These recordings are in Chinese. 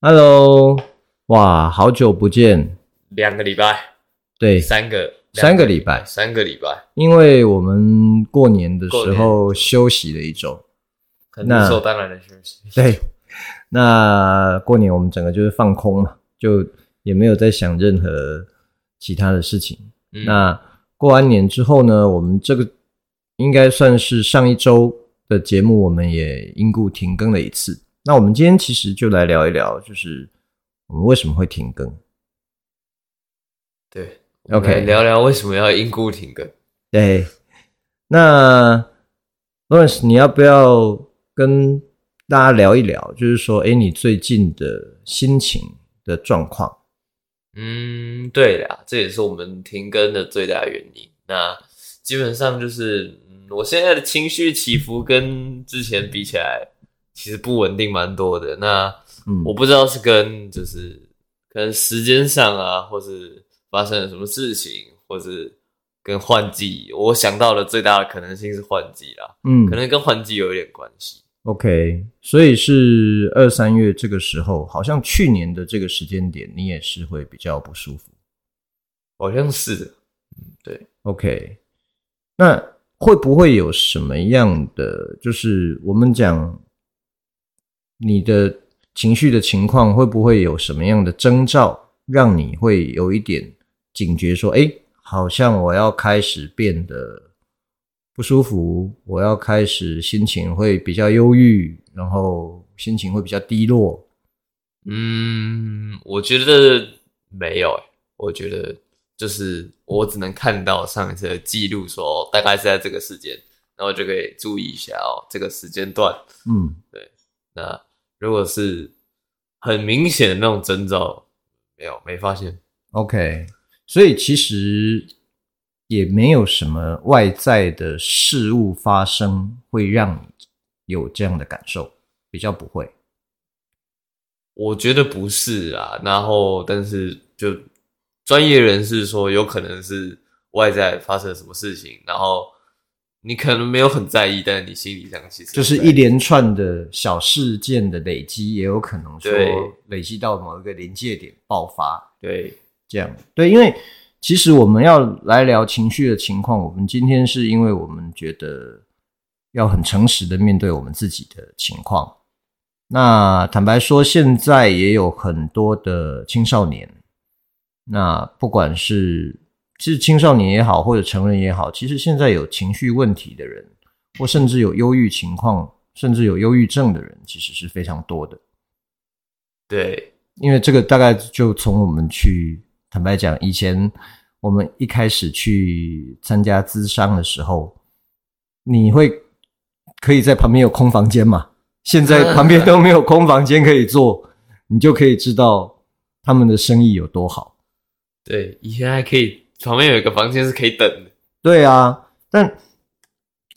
Hello，哇，好久不见。两个礼拜，对，三个，三个礼拜，三个礼拜，因为我们过年的时候休息了一周，那理所当然的休息。对，那过年我们整个就是放空嘛，就也没有在想任何其他的事情。嗯、那过完年之后呢，我们这个应该算是上一周的节目，我们也因故停更了一次。那我们今天其实就来聊一聊，就是我们为什么会停更。对，OK，聊聊为什么要因故停更。对，那 Lawrence，你要不要跟大家聊一聊？就是说，哎，你最近的心情的状况？嗯，对啦，这也是我们停更的最大原因。那基本上就是，嗯，我现在的情绪起伏跟之前比起来，其实不稳定蛮多的。那，嗯，我不知道是跟就是可能时间上啊，或是。发生了什么事情，或是跟换季，我想到的最大的可能性是换季啦。嗯，可能跟换季有一点关系。OK，所以是二三月这个时候，好像去年的这个时间点，你也是会比较不舒服。好像是的。嗯，对。OK，那会不会有什么样的，就是我们讲你的情绪的情况，会不会有什么样的征兆，让你会有一点？警觉说：“哎，好像我要开始变得不舒服，我要开始心情会比较忧郁，然后心情会比较低落。”嗯，我觉得没有，我觉得就是我只能看到上一次的记录，说大概是在这个时间，然后就可以注意一下哦，这个时间段。嗯，对。那如果是很明显的那种征兆，没有，没发现。OK。所以其实也没有什么外在的事物发生会让你有这样的感受，比较不会。我觉得不是啊，然后但是就专业人士说，有可能是外在发生什么事情，然后你可能没有很在意，但是你心理上其实就是一连串的小事件的累积，也有可能说累积到某一个临界点爆发。对。这样对，因为其实我们要来聊情绪的情况，我们今天是因为我们觉得要很诚实的面对我们自己的情况。那坦白说，现在也有很多的青少年，那不管是其实青少年也好，或者成人也好，其实现在有情绪问题的人，或甚至有忧郁情况，甚至有忧郁症的人，其实是非常多的。对，因为这个大概就从我们去。坦白讲，以前我们一开始去参加咨商的时候，你会可以在旁边有空房间嘛？现在 旁边都没有空房间可以坐，你就可以知道他们的生意有多好。对，以前还可以旁边有一个房间是可以等的。对啊，但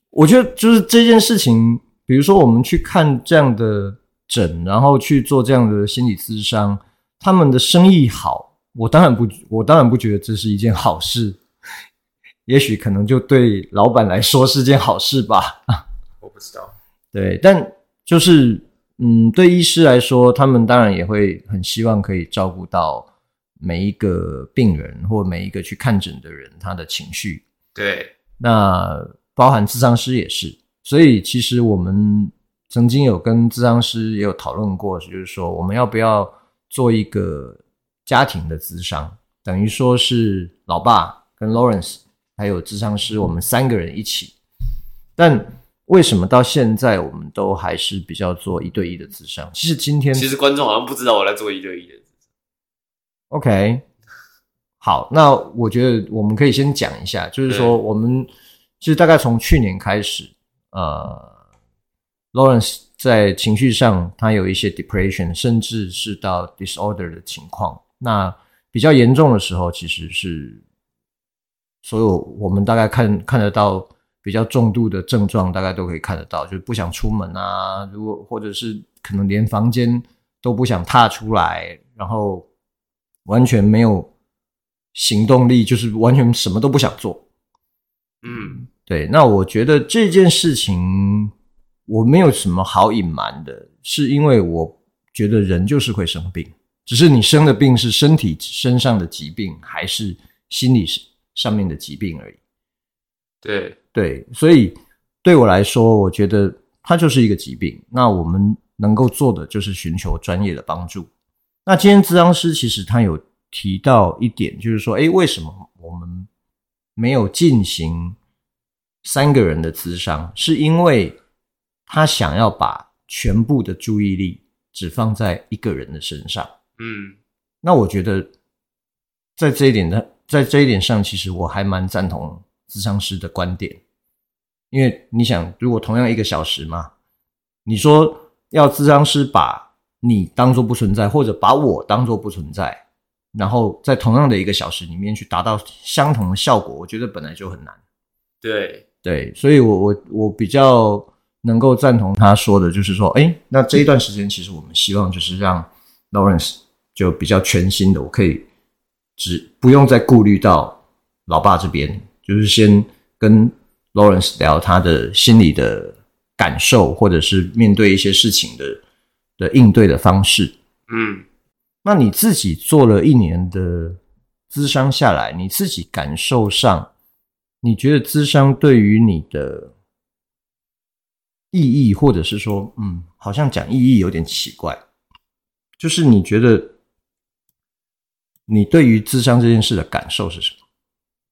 我觉得就是这件事情，比如说我们去看这样的诊，然后去做这样的心理咨商，他们的生意好。我当然不，我当然不觉得这是一件好事。也许可能就对老板来说是件好事吧。我不知道。对，但就是，嗯，对医师来说，他们当然也会很希望可以照顾到每一个病人或每一个去看诊的人他的情绪。对，那包含智商师也是。所以其实我们曾经有跟智商师也有讨论过，就是说我们要不要做一个。家庭的智商，等于说是老爸跟 Lawrence 还有智商师，我们三个人一起。但为什么到现在我们都还是比较做一对一的智商？其实今天，其实观众好像不知道我在做一对一的。OK，好，那我觉得我们可以先讲一下，就是说我们其实大概从去年开始，呃，Lawrence 在情绪上他有一些 depression，甚至是到 disorder 的情况。那比较严重的时候，其实是所有我们大概看看得到。比较重度的症状，大概都可以看得到，就是不想出门啊，如果或者是可能连房间都不想踏出来，然后完全没有行动力，就是完全什么都不想做。嗯，对。那我觉得这件事情我没有什么好隐瞒的，是因为我觉得人就是会生病，只是你生的病是身体身上的疾病，还是心理上面的疾病而已。对。对，所以对我来说，我觉得它就是一个疾病。那我们能够做的就是寻求专业的帮助。那今天咨商师其实他有提到一点，就是说，诶，为什么我们没有进行三个人的咨商？是因为他想要把全部的注意力只放在一个人的身上。嗯，那我觉得在这一点的，在这一点上，其实我还蛮赞同。咨商师的观点，因为你想，如果同样一个小时嘛，你说要咨商师把你当做不存在，或者把我当做不存在，然后在同样的一个小时里面去达到相同的效果，我觉得本来就很难。对对，所以我我我比较能够赞同他说的，就是说，哎，那这一段时间其实我们希望就是让 Lawrence 就比较全新的，我可以只不用再顾虑到老爸这边。就是先跟 Lawrence 聊他的心理的感受，或者是面对一些事情的的应对的方式。嗯，那你自己做了一年的咨商下来，你自己感受上，你觉得咨商对于你的意义，或者是说，嗯，好像讲意义有点奇怪，就是你觉得你对于咨商这件事的感受是什么？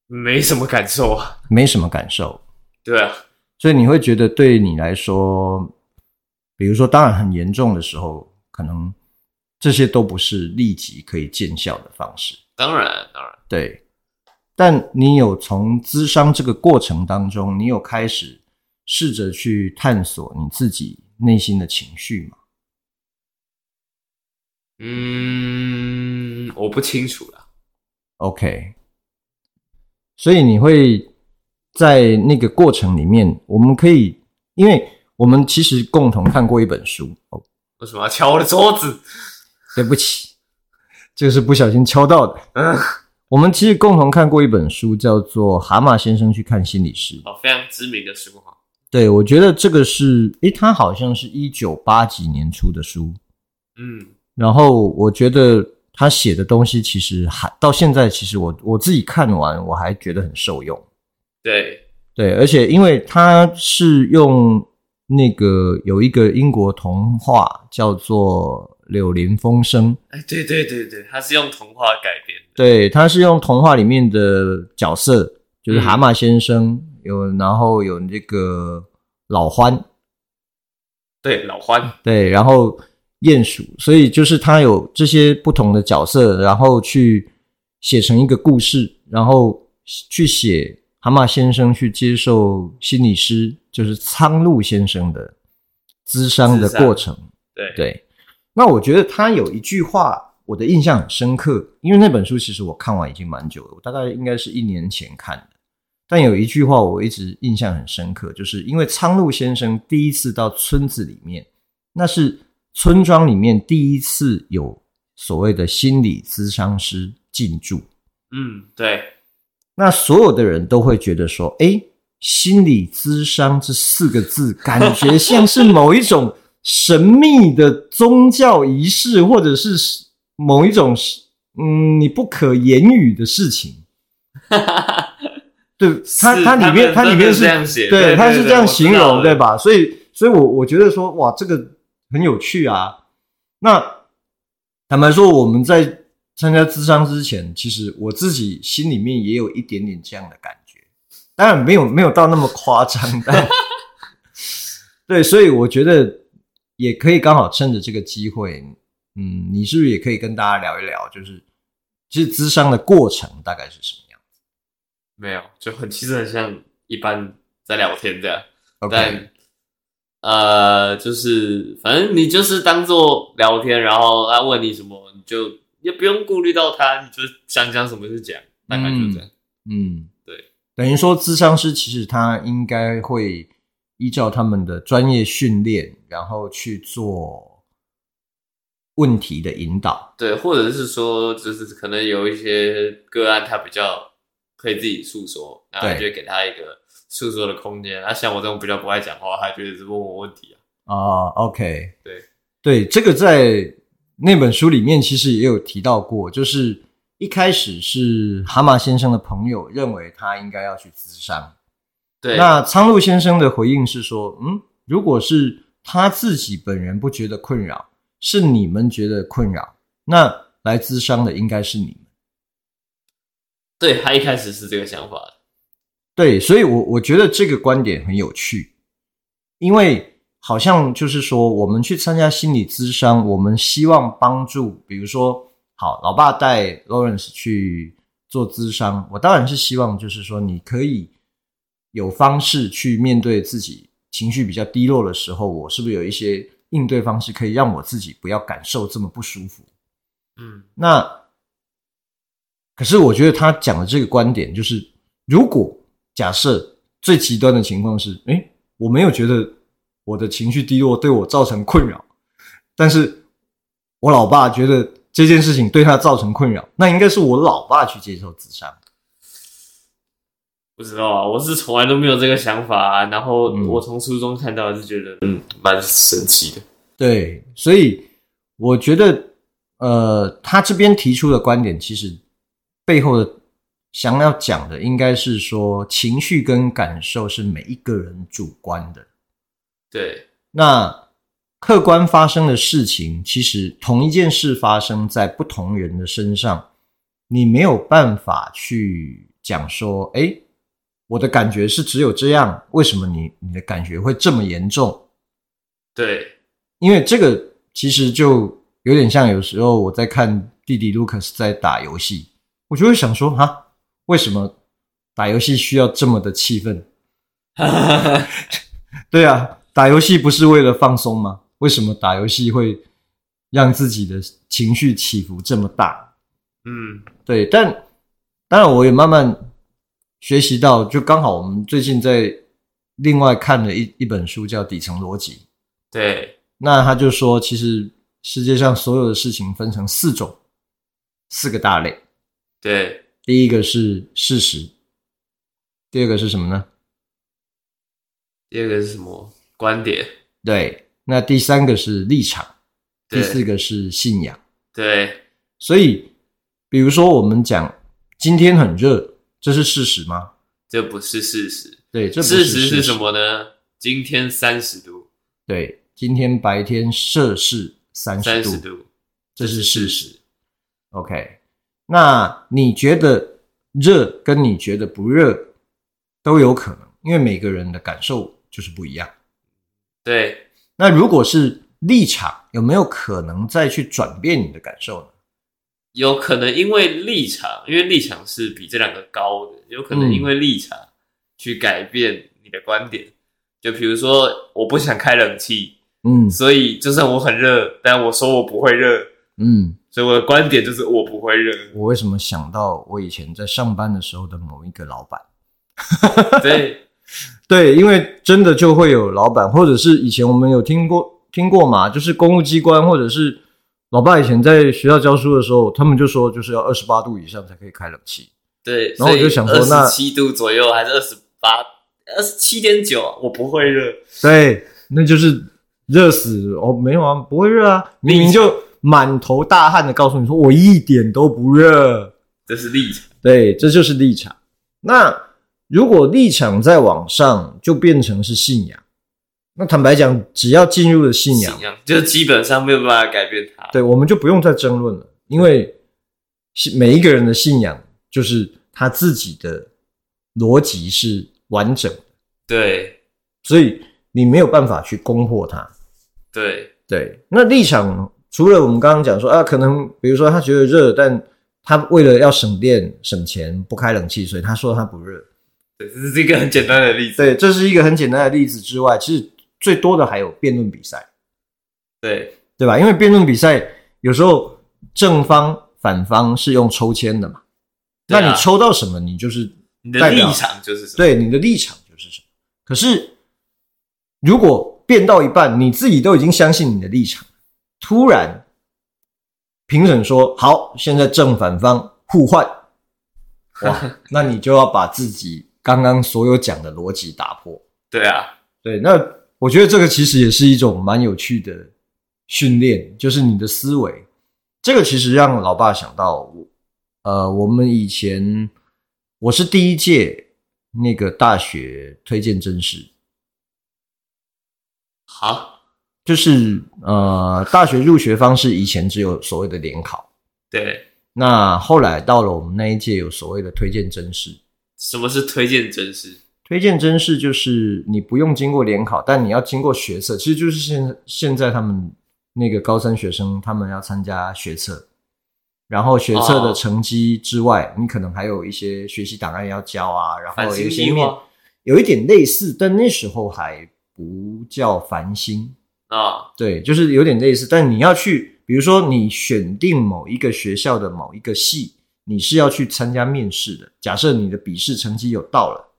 没什么感受啊，没什么感受，对啊，所以你会觉得对你来说，比如说，当然很严重的时候，可能这些都不是立即可以见效的方式。当然，当然，对。但你有从咨商这个过程当中，你有开始试着去探索你自己内心的情绪吗？嗯，我不清楚了。OK。所以你会在那个过程里面，我们可以，因为我们其实共同看过一本书哦。为什么要敲我的桌子？对不起，这个是不小心敲到的。嗯，我们其实共同看过一本书，叫做《蛤蟆先生去看心理师》。哦，非常知名的书哈。对，我觉得这个是，诶，它好像是一九八几年出的书。嗯，然后我觉得。他写的东西其实还到现在，其实我我自己看完我还觉得很受用。对对，而且因为他是用那个有一个英国童话叫做《柳林风声》。哎，对对对对，它是用童话改编的。对，它是用童话里面的角色，就是蛤蟆先生，嗯、有然后有那个老獾。对，老獾。对，然后。鼹鼠，所以就是它有这些不同的角色，然后去写成一个故事，然后去写蛤蟆先生去接受心理师，就是苍鹭先生的咨商的过程。对对，那我觉得他有一句话，我的印象很深刻，因为那本书其实我看完已经蛮久了，我大概应该是一年前看的，但有一句话我一直印象很深刻，就是因为苍鹭先生第一次到村子里面，那是。村庄里面第一次有所谓的心理咨商师进驻，嗯，对。那所有的人都会觉得说，哎，心理咨商这四个字，感觉像是某一种神秘的宗教仪式，或者是某一种嗯，你不可言语的事情。对，它它里面它里面是这样写，对，它是这样形容，对吧？所以，所以我我觉得说，哇，这个。很有趣啊！那坦白说，我们在参加咨商之前，其实我自己心里面也有一点点这样的感觉，当然没有没有到那么夸张，但 对，所以我觉得也可以刚好趁着这个机会，嗯，你是不是也可以跟大家聊一聊，就是其实咨商的过程大概是什么样子？没有，就很其实很像一般在聊天这样。Okay. 但呃，就是反正你就是当做聊天，然后他问你什么，你就也不用顾虑到他，你就想讲什么就讲，大概就这样。嗯，嗯对，等于说咨商师其实他应该会依照他们的专业训练，然后去做问题的引导。对，或者是说，就是可能有一些个案，他比较可以自己诉说，然后就给他一个。诉说的空间，啊，像我这种比较不爱讲话，他觉得是问我问题啊。哦，OK，对对，这个在那本书里面其实也有提到过，就是一开始是蛤蟆先生的朋友认为他应该要去咨商，对，那苍鹭先生的回应是说，嗯，如果是他自己本人不觉得困扰，是你们觉得困扰，那来咨商的应该是你们。对，他一开始是这个想法。对，所以我，我我觉得这个观点很有趣，因为好像就是说，我们去参加心理咨商，我们希望帮助，比如说，好，老爸带 Lawrence 去做咨商，我当然是希望，就是说，你可以有方式去面对自己情绪比较低落的时候，我是不是有一些应对方式，可以让我自己不要感受这么不舒服？嗯，那可是我觉得他讲的这个观点，就是如果。假设最极端的情况是，诶，我没有觉得我的情绪低落对我造成困扰，但是我老爸觉得这件事情对他造成困扰，那应该是我老爸去接受自杀。不知道啊，我是从来都没有这个想法啊。然后我从书中看到是觉得，嗯，蛮神奇的。对，所以我觉得，呃，他这边提出的观点，其实背后的。想要讲的应该是说，情绪跟感受是每一个人主观的。对，那客观发生的事情，其实同一件事发生在不同人的身上，你没有办法去讲说，哎，我的感觉是只有这样，为什么你你的感觉会这么严重？对，因为这个其实就有点像有时候我在看弟弟卢卡斯在打游戏，我就会想说，哈。为什么打游戏需要这么的气愤？对啊，打游戏不是为了放松吗？为什么打游戏会让自己的情绪起伏这么大？嗯，对。但当然，我也慢慢学习到，就刚好我们最近在另外看了一一本书，叫《底层逻辑》。对，那他就说，其实世界上所有的事情分成四种，四个大类。对。第一个是事实，第二个是什么呢？第二个是什么？观点。对，那第三个是立场，第四个是信仰。对，所以比如说我们讲今天很热，这是事实吗？这不是事实。对，这不是事实。事实是什么呢？今天三十度。对，今天白天摄氏三十度，度，这是事实。OK。那你觉得热跟你觉得不热都有可能，因为每个人的感受就是不一样。对，那如果是立场，有没有可能再去转变你的感受呢？有可能，因为立场，因为立场是比这两个高的，有可能因为立场去改变你的观点。嗯、就比如说，我不想开冷气，嗯，所以就算我很热，但我说我不会热，嗯。所以我的观点就是我不会热。我为什么想到我以前在上班的时候的某一个老板？对对，因为真的就会有老板，或者是以前我们有听过听过嘛，就是公务机关，或者是老爸以前在学校教书的时候，他们就说就是要二十八度以上才可以开冷气。对，然后我就想说，那七度左右还是二十八、二十七点九，我不会热。对，那就是热死哦，没有啊，不会热啊，明明就。满头大汗的告诉你说：“我一点都不热。”这是立场，对，这就是立场。那如果立场再往上，就变成是信仰。那坦白讲，只要进入了信仰，信仰就基本上没有办法改变它。对，我们就不用再争论了，因为每一个人的信仰就是他自己的逻辑是完整的。对，所以你没有办法去攻破它。对对，那立场除了我们刚刚讲说啊，可能比如说他觉得热，但他为了要省电省钱不开冷气，所以他说他不热。对，这是一个很简单的例子。对，这是一个很简单的例子之外，其实最多的还有辩论比赛。对，对吧？因为辩论比赛有时候正方反方是用抽签的嘛，那你抽到什么，你就是你的立场就是什么。对，你的立场就是什么。可是如果辩到一半，你自己都已经相信你的立场，突然评审说好，现在正反方互换，哇，那你就要把自己刚刚所有讲的逻辑打破。对啊，对，那我觉得这个其实也是一种蛮有趣的。训练就是你的思维，这个其实让老爸想到我，呃，我们以前我是第一届那个大学推荐真试，好，就是呃，大学入学方式以前只有所谓的联考，对，那后来到了我们那一届有所谓的推荐真试。什么是推荐甄试？推荐甄试就是你不用经过联考，但你要经过学测，其实就是现现在他们。那个高三学生，他们要参加学测，然后学测的成绩之外，oh. 你可能还有一些学习档案要交啊，然后有一些面有一点类似，但那时候还不叫繁星啊，oh. 对，就是有点类似，但你要去，比如说你选定某一个学校的某一个系，你是要去参加面试的。假设你的笔试成绩有到了，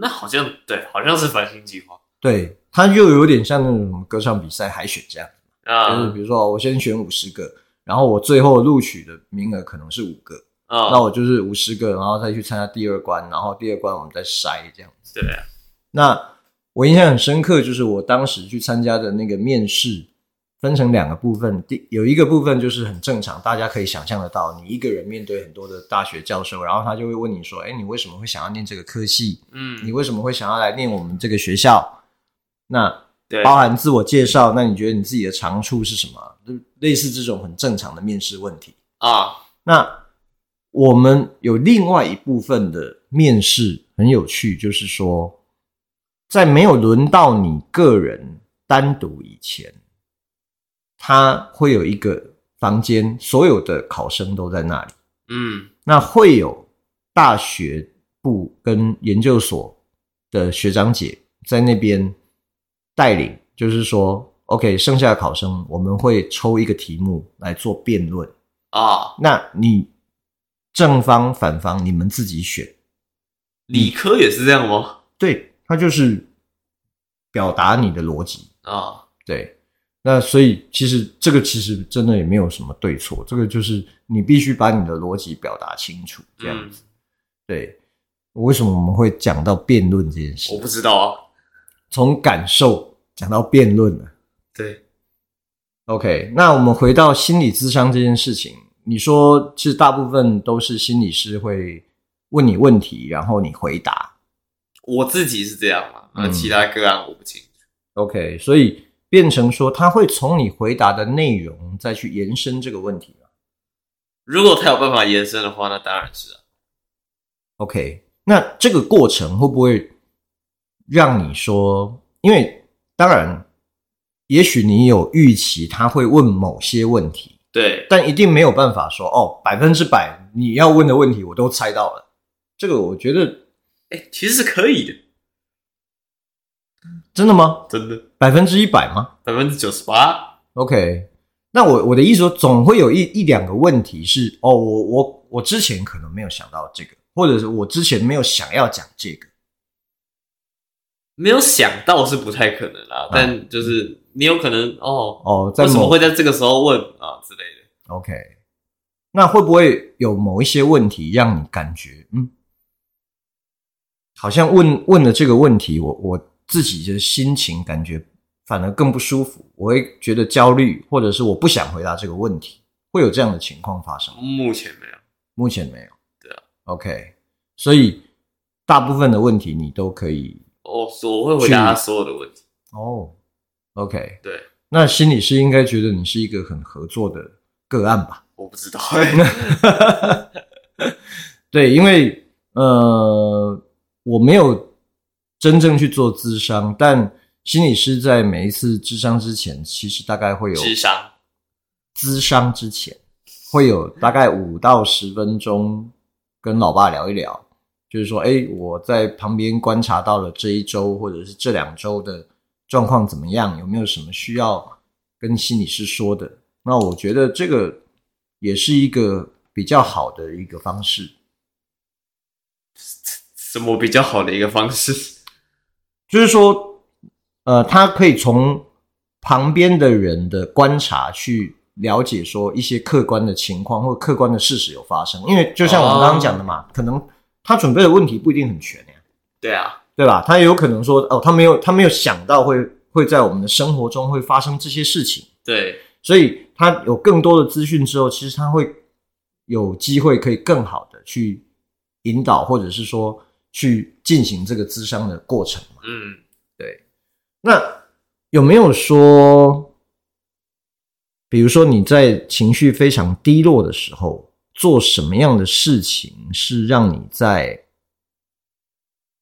那好像对，好像是繁星计划，对，它又有点像那种歌唱比赛海选这样。啊，就是比如说，我先选五十个，然后我最后录取的名额可能是五个，啊，那我就是五十个，然后再去参加第二关，然后第二关我们再筛这样子。对，那我印象很深刻，就是我当时去参加的那个面试，分成两个部分，第有一个部分就是很正常，大家可以想象得到，你一个人面对很多的大学教授，然后他就会问你说，哎，你为什么会想要念这个科系？嗯，你为什么会想要来念我们这个学校？那包含自我介绍，那你觉得你自己的长处是什么？就类似这种很正常的面试问题啊。那我们有另外一部分的面试很有趣，就是说，在没有轮到你个人单独以前，他会有一个房间，所有的考生都在那里。嗯，那会有大学部跟研究所的学长姐在那边。带领就是说，OK，剩下的考生我们会抽一个题目来做辩论啊。那你正方反方你们自己选。理科也是这样吗？对，它就是表达你的逻辑啊。对，那所以其实这个其实真的也没有什么对错，这个就是你必须把你的逻辑表达清楚，这样子。嗯、对，为什么我们会讲到辩论这件事？我不知道啊。从感受讲到辩论了，对，OK，那我们回到心理智商这件事情，你说其实大部分都是心理师会问你问题，然后你回答。我自己是这样嘛，那其他个案我不清楚。嗯，OK，所以变成说他会从你回答的内容再去延伸这个问题吗？如果他有办法延伸的话，那当然是啊。OK，那这个过程会不会？让你说，因为当然，也许你有预期他会问某些问题，对，但一定没有办法说哦，百分之百你要问的问题我都猜到了。这个我觉得，哎，其实是可以的。真的吗？真的，百分之一百吗？百分之九十八。OK，那我我的意思说，总会有一一两个问题是哦，我我我之前可能没有想到这个，或者是我之前没有想要讲这个。没有想到是不太可能啦，啊、但就是你有可能哦哦，为什么会在这个时候问啊之类的？OK，那会不会有某一些问题让你感觉嗯，好像问问了这个问题，我我自己的心情感觉反而更不舒服，我会觉得焦虑，或者是我不想回答这个问题，会有这样的情况发生？目前没有，目前没有。对啊，OK，所以大部分的问题你都可以。哦，我会回答他所有的问题。哦，OK，对，那心理师应该觉得你是一个很合作的个案吧？我不知道，对，因为呃，我没有真正去做咨商，但心理师在每一次咨商之前，其实大概会有咨商，咨商之前会有大概五到十分钟跟老爸聊一聊，就是说，哎，我在旁边观察到了这一周或者是这两周的状况怎么样，有没有什么需要跟心理师说的？那我觉得这个也是一个比较好的一个方式。什么比较好的一个方式？就是说。呃，他可以从旁边的人的观察去了解说一些客观的情况或客观的事实有发生，因为就像我们刚刚讲的嘛，哦、可能他准备的问题不一定很全呀。对啊，对吧？他也有可能说哦，他没有他没有想到会会在我们的生活中会发生这些事情。对，所以他有更多的资讯之后，其实他会有机会可以更好的去引导，或者是说去进行这个咨商的过程嘛。嗯。对那有没有说，比如说你在情绪非常低落的时候，做什么样的事情是让你在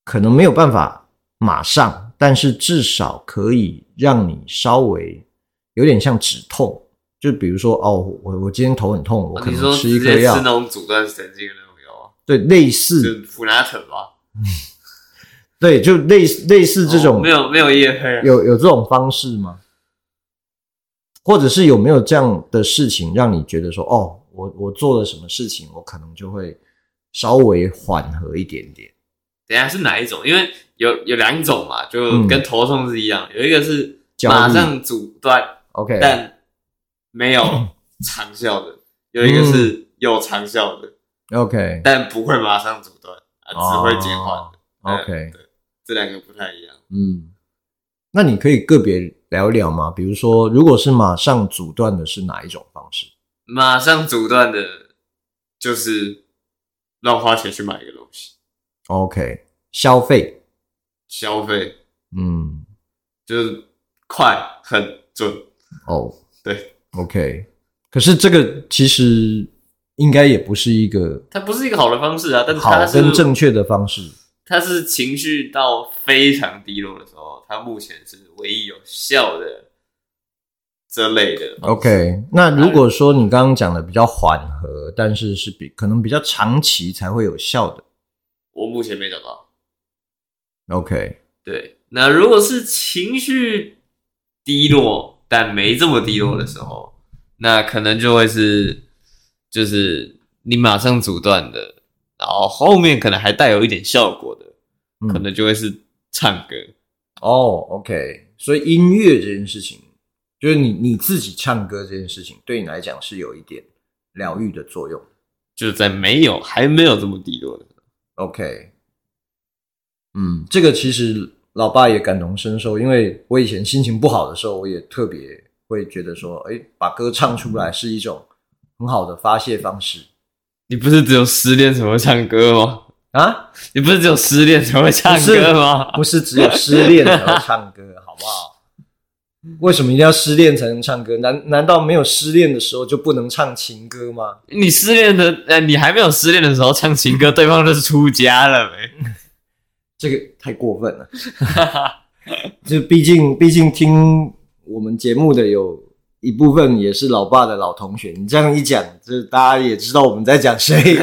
可能没有办法马上，但是至少可以让你稍微有点像止痛？就比如说，哦，我我今天头很痛，我可能吃一颗药，吃那种阻断神经的那种药，对，类似普拉疼吧。对，就类似类似这种，哦、没有没有业配，有有这种方式吗？或者是有没有这样的事情让你觉得说，哦，我我做了什么事情，我可能就会稍微缓和一点点。等下是哪一种？因为有有两种嘛，就跟头痛是一样，嗯、有一个是马上阻断，OK，但没有 长效的；有一个是有长效的，OK，但不会马上阻断，啊，只会减缓的，OK。这两个不太一样。嗯，那你可以个别聊一聊吗？比如说，如果是马上阻断的，是哪一种方式？马上阻断的，就是乱花钱去买一个东西。OK，消费，消费，嗯，就是快、很准。哦，oh, 对，OK。可是这个其实应该也不是一个，它不是一个好的方式啊，但是它是好跟正确的方式。它是情绪到非常低落的时候，它目前是唯一有效的这类的。OK，那如果说你刚刚讲的比较缓和，但是是比可能比较长期才会有效的，我目前没找到。OK，对，那如果是情绪低落但没这么低落的时候，那可能就会是就是你马上阻断的。然后后面可能还带有一点效果的，嗯、可能就会是唱歌哦。OK，所以音乐这件事情，就是你你自己唱歌这件事情，对你来讲是有一点疗愈的作用。就是在没有还没有这么低落的。OK，嗯，这个其实老爸也感同身受，因为我以前心情不好的时候，我也特别会觉得说，哎，把歌唱出来是一种很好的发泄方式。你不是只有失恋才会唱歌吗？啊，你不是只有失恋才会唱歌吗？不是，只有失恋才会唱歌，好不好？为什么一定要失恋才能唱歌？难难道没有失恋的时候就不能唱情歌吗？你失恋的，呃，你还没有失恋的时候唱情歌，对方就是出家了呗。这个太过分了。就毕竟，毕竟听我们节目的有。一部分也是老爸的老同学，你这样一讲，就大家也知道我们在讲谁。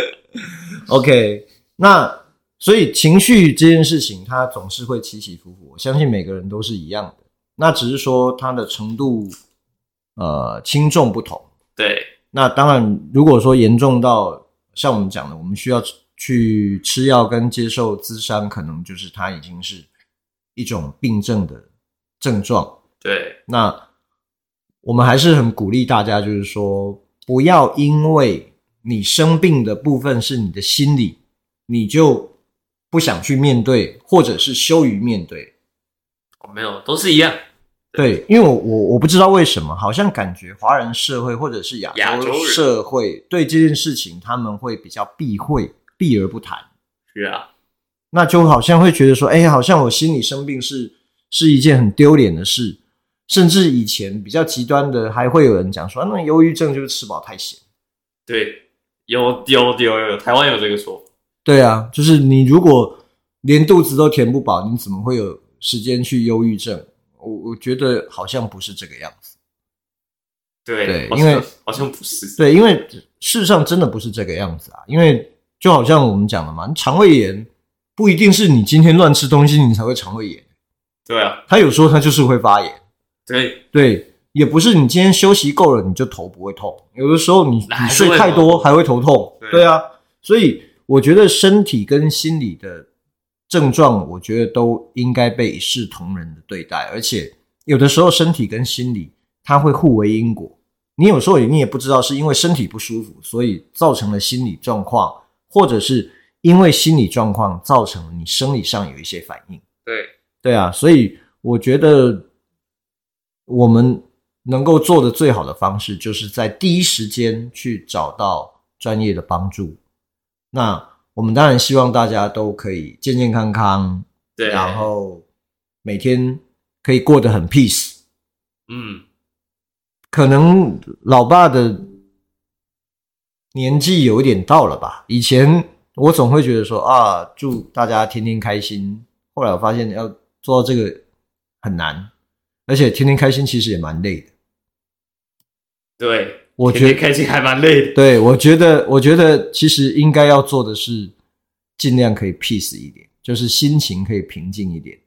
OK，那所以情绪这件事情，它总是会起起伏伏。我相信每个人都是一样的，那只是说它的程度，呃，轻重不同。对，那当然，如果说严重到像我们讲的，我们需要去吃药跟接受咨商，可能就是它已经是一种病症的症状。对，那。我们还是很鼓励大家，就是说，不要因为你生病的部分是你的心理，你就不想去面对，或者是羞于面对。哦，没有，都是一样。对，因为我我我不知道为什么，好像感觉华人社会或者是亚洲社会对这件事情他们会比较避讳，避而不谈。是啊，那就好像会觉得说，哎，好像我心里生病是是一件很丢脸的事。甚至以前比较极端的，还会有人讲说，那忧郁症就是吃饱太咸。对，有有有有，台湾有这个说法。对啊，就是你如果连肚子都填不饱，你怎么会有时间去忧郁症，我我觉得好像不是这个样子。对，对，因为好像不是。对，因为事实上真的不是这个样子啊。因为就好像我们讲的嘛，肠胃炎不一定是你今天乱吃东西你才会肠胃炎。对啊，他有时候他就是会发炎。对对，也不是你今天休息够了你就头不会痛，有的时候你你睡太多还会头痛。对，对啊，所以我觉得身体跟心理的症状，我觉得都应该被一视同仁的对待，而且有的时候身体跟心理它会互为因果。你有时候你也不知道是因为身体不舒服，所以造成了心理状况，或者是因为心理状况造成了你生理上有一些反应。对。对啊，所以我觉得我们能够做的最好的方式，就是在第一时间去找到专业的帮助。那我们当然希望大家都可以健健康康，对，然后每天可以过得很 peace。嗯，可能老爸的年纪有一点到了吧？以前我总会觉得说啊，祝大家天天开心。后来我发现要。做到这个很难，而且天天开心其实也蛮累的。对，我觉得开心还蛮累的。对，我觉得，我觉得其实应该要做的是尽量可以 peace 一点，就是心情可以平静一点。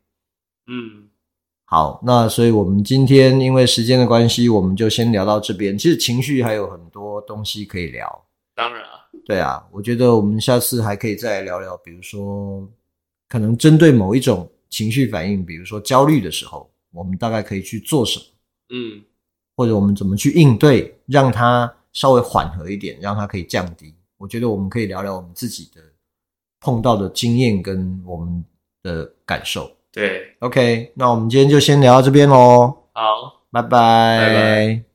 嗯，好，那所以我们今天因为时间的关系，我们就先聊到这边。其实情绪还有很多东西可以聊。当然啊，对啊，我觉得我们下次还可以再来聊聊，比如说可能针对某一种。情绪反应，比如说焦虑的时候，我们大概可以去做什么？嗯，或者我们怎么去应对，让它稍微缓和一点，让它可以降低。我觉得我们可以聊聊我们自己的碰到的经验跟我们的感受。对，OK，那我们今天就先聊到这边喽。好，拜拜，拜拜。